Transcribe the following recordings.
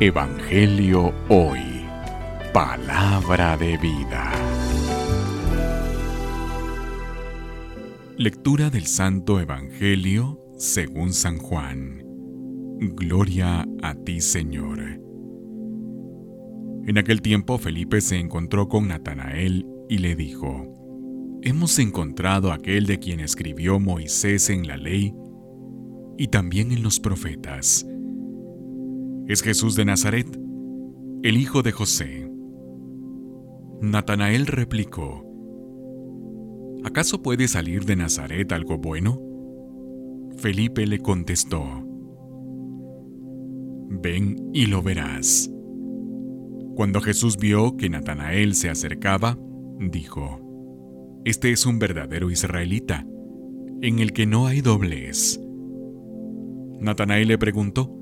Evangelio Hoy. Palabra de vida. Lectura del Santo Evangelio según San Juan. Gloria a ti, Señor. En aquel tiempo Felipe se encontró con Natanael y le dijo, Hemos encontrado aquel de quien escribió Moisés en la ley y también en los profetas es Jesús de Nazaret, el hijo de José. Natanael replicó, ¿acaso puede salir de Nazaret algo bueno? Felipe le contestó, Ven y lo verás. Cuando Jesús vio que Natanael se acercaba, dijo, Este es un verdadero israelita, en el que no hay doblez. Natanael le preguntó,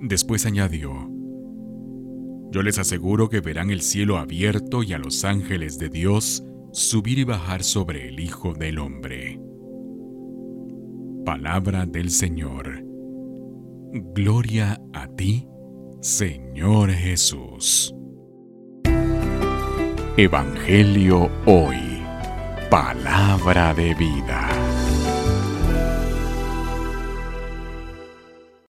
Después añadió, Yo les aseguro que verán el cielo abierto y a los ángeles de Dios subir y bajar sobre el Hijo del Hombre. Palabra del Señor. Gloria a ti, Señor Jesús. Evangelio hoy. Palabra de vida.